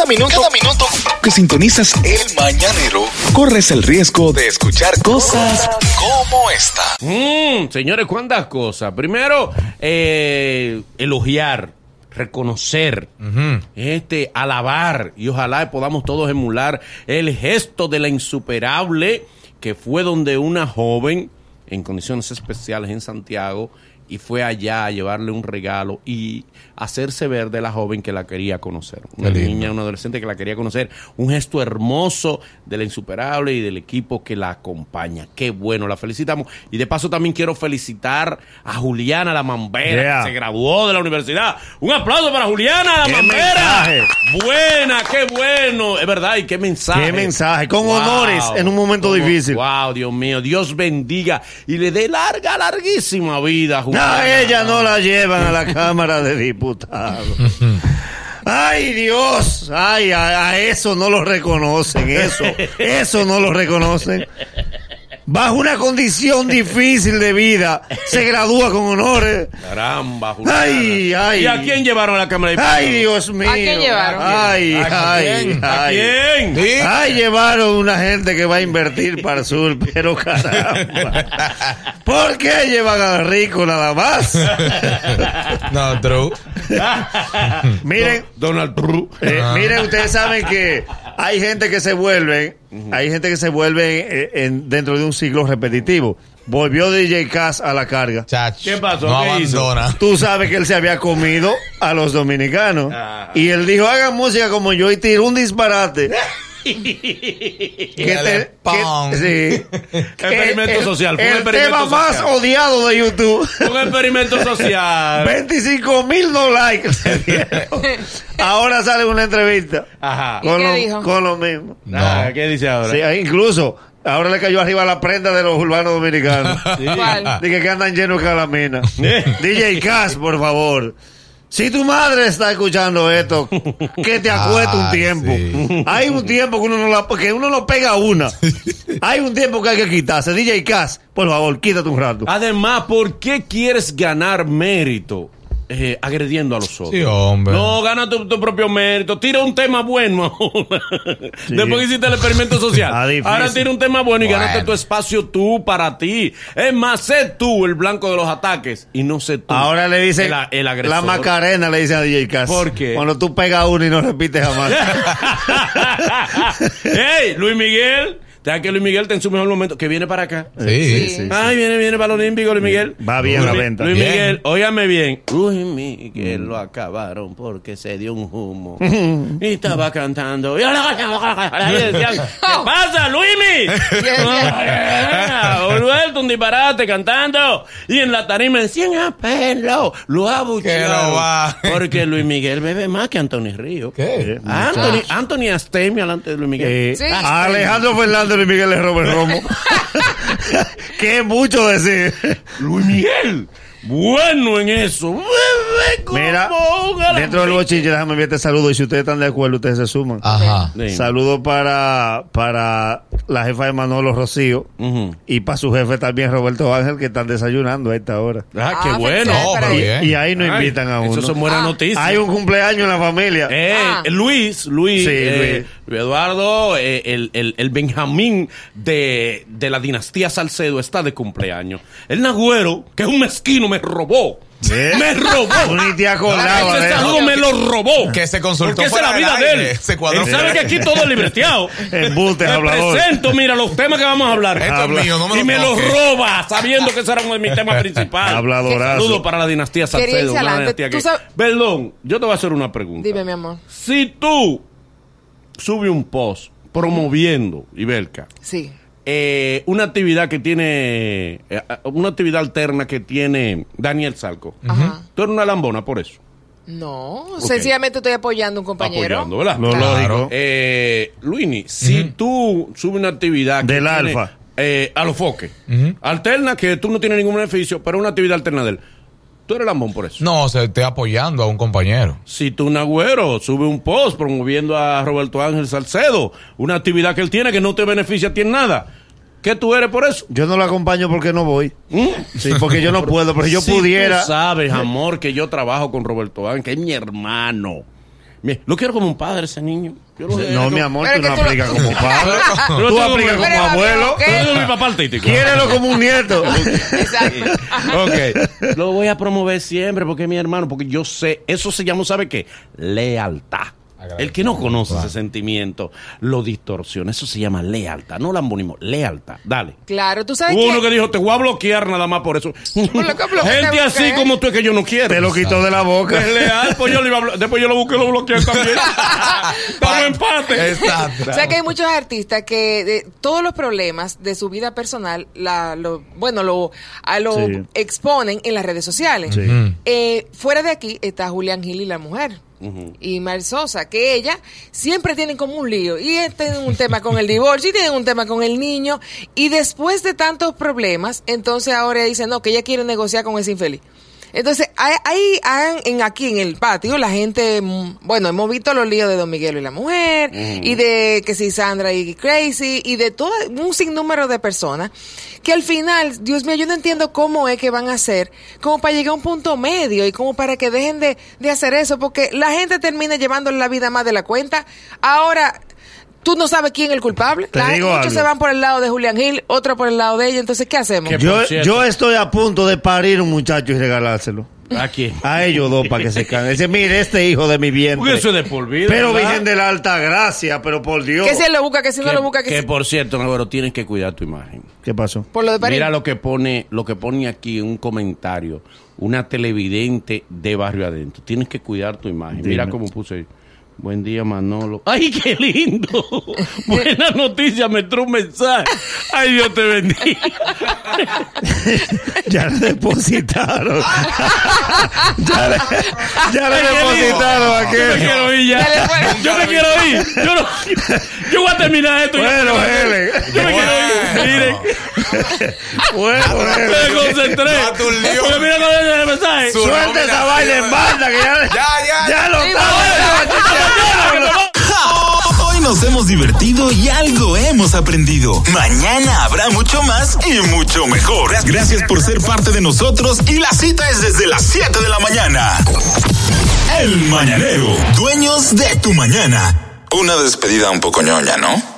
Cada minuto, cada minuto que sintonizas el mañanero, corres el riesgo de escuchar cosas como esta. Mm, señores, ¿cuántas cosas? Primero, eh, elogiar, reconocer, este, alabar y ojalá podamos todos emular el gesto de la insuperable que fue donde una joven en condiciones especiales en Santiago y fue allá a llevarle un regalo y hacerse ver de la joven que la quería conocer. Una niña, una adolescente que la quería conocer. Un gesto hermoso de la insuperable y del equipo que la acompaña. Qué bueno, la felicitamos. Y de paso también quiero felicitar a Juliana la Mambera, Yeah. que se graduó de la universidad. Un aplauso para Juliana la ¡Qué Mambera. mensaje! Buena, qué bueno. Es verdad, y qué mensaje. Qué mensaje, con honores en un momento difícil. Wow, Dios mío. Dios bendiga y le dé larga, larguísima vida a No, ella no la llevan a la Cámara de Diputados. Ay, Dios. Ay, a, a eso no lo reconocen. Eso, eso no lo reconocen. Bajo una condición difícil de vida, se gradúa con honores. Caramba, Juliana. Ay, ay. ¿Y a quién llevaron a la Cámara de Diputados? Ay, Dios mío. ¿A quién llevaron? Ay, ¿A ay, quién? ¿A ay. quién? Sí. Ay, llevaron una gente que va a invertir para el sur, pero caramba. ¿Por qué llevan a rico nada más? No, true. Miren, Donald Trump. eh, miren, ustedes saben que hay gente que se vuelve, hay gente que se vuelve eh, en- dentro de un ciclo repetitivo. Volvió DJ Cass a la carga. ¿Qué pasó? No ¿Qué hizo? abandona. Tú sabes que él se había comido a los dominicanos. Ah. Y él dijo, hagan música como yo y tiró un disparate. Le te- sí. Experimento El- social, fue un El experimento tema más odiado de YouTube. Un experimento social. 25 mil no likes. Ahora sale una entrevista. Ajá. ¿Y Con qué lo, dijo? con lo mismo. Ah, ¿Qué dice ahora? Sí, incluso, ahora le cayó arriba la prenda de los urbanos dominicanos. ¿Cuál? Dije que andan llenos de calamina. DJ Cass, por favor. Si tu madre está escuchando esto, que te acueste un Ay, tiempo. sí. Hay un tiempo que uno no la, que uno no pega una. Hay un tiempo que hay que quitarse. DJ Cass, por favor, quítate un rato. Además, ¿por qué quieres ganar mérito eh, agrediendo a los otros? Sí, hombre. No, gana tu, tu propio mérito. Tira un tema bueno ahora. Después que hiciste el experimento social. Ah, ahora tira un tema bueno y Bueno. ganaste tu espacio tú para ti. Es más, sé tú el blanco de los ataques y no sé tú. Ahora le dice el, el agresor. la Macarena le dice a DJ Cass. ¿Por qué? Cuando tú pegas uno y no repites jamás. ¡Ey! Luis Miguel. ¿Sabes que Luis Miguel está en su mejor momento? Que viene para acá. Sí. Sí. Ay, viene, viene para los Olímpicos, Luis Miguel. Va bien la Luis- venta. Luis Bien. Miguel, óyame bien. Luis Miguel lo acabaron porque se dio un humo. y estaba cantando. Y decían, ¿qué pasa, Luismi? Vuelto un disparate cantando. Y en la tarima decían, a pelo. Lo abuchearon. va. Porque Luis Miguel bebe más que Anthony Río. ¿Qué? Anthony, Anthony Astemio alante de Luis Miguel. Eh, Sí. a Alejandro Fernández y Miguel roba el romo. que es mucho decir. Luis Miguel, bueno en eso. Bebe como Mira, dentro del bochinche, déjame enviarte saludos. Y si ustedes están de acuerdo, ustedes se suman. Ajá. Sí. Saludos para, para la jefa de Manolo Rocío y para su jefe también, Roberto Ángel, que están desayunando a esta hora. Ah, qué Ah, bueno. No. Y ahí no Ay, invitan a uno. Eso son buenas Ah. noticias. Hay un cumpleaños en la familia. Eh, Ah. Luis, Luis, Sí, eh, Luis. Luis Eduardo, eh, el, el, el Benjamín de, de la dinastía Salcedo está de cumpleaños. El Nagüero, que es un mezquino, me robó. ¿Eh? Me robó. Ni te acordabas Ese de eso. saludo me lo robó. Que se consultó Porque esa es la vida de él. Se cuadró. Él sabe que aquí todo es libreteado. Embustes, Me hablador. presento, mira, los temas que vamos a hablar. Esto Habla. es mío, no me lo y me lo roba, sabiendo que ese era uno de mis temas principales. Habladorazo. Saludos para la dinastía Salcedo. una dinastía que- Perdón, yo te voy a hacer una pregunta. Dime, mi amor. Si tú subes un post promoviendo, Ibelka, Sí. Eh, una actividad que tiene, eh, una actividad alterna que tiene Daniel Salco, Ajá. tú eres una lambona por eso. No, sencillamente estoy apoyando a un compañero. Apoyando, ¿verdad? Claro. Eh, Luini, si tú subes una actividad que Del tiene, alfa. eh, a los foques, alterna que tú no tienes ningún beneficio, pero una actividad alterna de él, tú eres lambón por eso. No, se esté apoyando a un compañero. Si tú, Nagüero, sube un post promoviendo a Roberto Ángel Salcedo, una actividad que él tiene que no te beneficia a ti en nada, ¿qué tú eres por eso? Yo no lo acompaño porque no voy. ¿Mm? Sí, porque yo no puedo, pero si yo Si pudiera. Tú sabes, amor, que yo trabajo con Roberto Ángel, que es mi hermano. Lo quiero como un padre ese niño. Yo lo quiero No, como- mi amor, tú no tú lo- aplicas como padre. Tú tengo aplicas como- abuelo. Yo mi papá artístico. Quiérelo como un nieto. Exacto. Ok. Lo voy a promover siempre porque es mi hermano, porque yo sé, eso se llama, ¿sabe qué? Lealtad. El que no conoce ese sentimiento lo distorsiona. Eso se llama lealtad, no lambonismo, lealtad. Dale. Claro, tú sabes Hubo uno que... que dijo, te voy a bloquear nada más por eso. Gente así como tú es que yo no quiero. Te lo quitó de la boca. Es leal, pues yo lo iba a después yo lo busqué y lo bloqueé también. Empate. Exacto. O sea que hay muchos artistas que de todos los problemas de su vida personal, la, lo, bueno, lo, a lo Sí. exponen en las redes sociales. Sí. Eh, fuera de aquí está Julián Gil y la mujer. Y Mar Sosa, que ella siempre tienen como un lío. Y él tiene un tema con el divorcio y tienen un tema con el niño. Y después de tantos problemas, entonces ahora dice, no, que ella quiere negociar con ese infeliz. Entonces, ahí, en, aquí en el patio, la gente, mm, bueno, hemos visto los líos de Don Miguel y la mujer, y de que si Sandra y Crazy, y de todo un sinnúmero de personas, que al final, Dios mío, yo no entiendo cómo es que van a hacer, como para llegar a un punto medio, y como para que dejen de, de hacer eso, porque la gente termina llevándole la vida más de la cuenta. Ahora, tú no sabes quién es el culpable. Te La- digo muchos algo. se van por el lado de Julián Gil, otros por el lado de ella, entonces, ¿qué hacemos? Yo, yo estoy a punto de parir un muchacho y regalárselo. ¿A quién? A ellos dos para que se cansen. Dice, mire, este hijo de mi Porque vientre. eso es de por vida. Pero ¿verdad? Virgen de la Alta Gracia, pero por Dios. Que si él lo busca, que si no Que- lo busca, que, que si- por cierto, Navarro, tienes que cuidar tu imagen. ¿Qué pasó? por lo de París. Mira lo que pone, lo que pone aquí en un comentario, una televidente de barrio adentro. Tienes que cuidar tu imagen. Mira cómo puse. Buen día, Manolo. ¡Ay, qué lindo! Buena noticia, me entró un mensaje. ¡Ay, Dios te bendiga! Ya le depositaron. ya le, ya le Ay, qué depositaron lindo. Yo me aquel. quiero ir ya. Yo me quiero ir. Yo, no, yo voy a terminar esto. Bueno, Helen. Yo me quiero ir. Miren, Bueno, me Helen. concentré. Porque mira es el mensaje. Su- Suelta esa vaina en banda que ya, Ya, ya. ya lo está. Hoy nos hemos divertido y algo hemos aprendido. Mañana habrá mucho más y mucho mejor. Gracias por ser parte de nosotros y la cita es desde las 7 de la mañana. El Mañanero, dueños de tu mañana. Una despedida un poco ñoña, ¿no?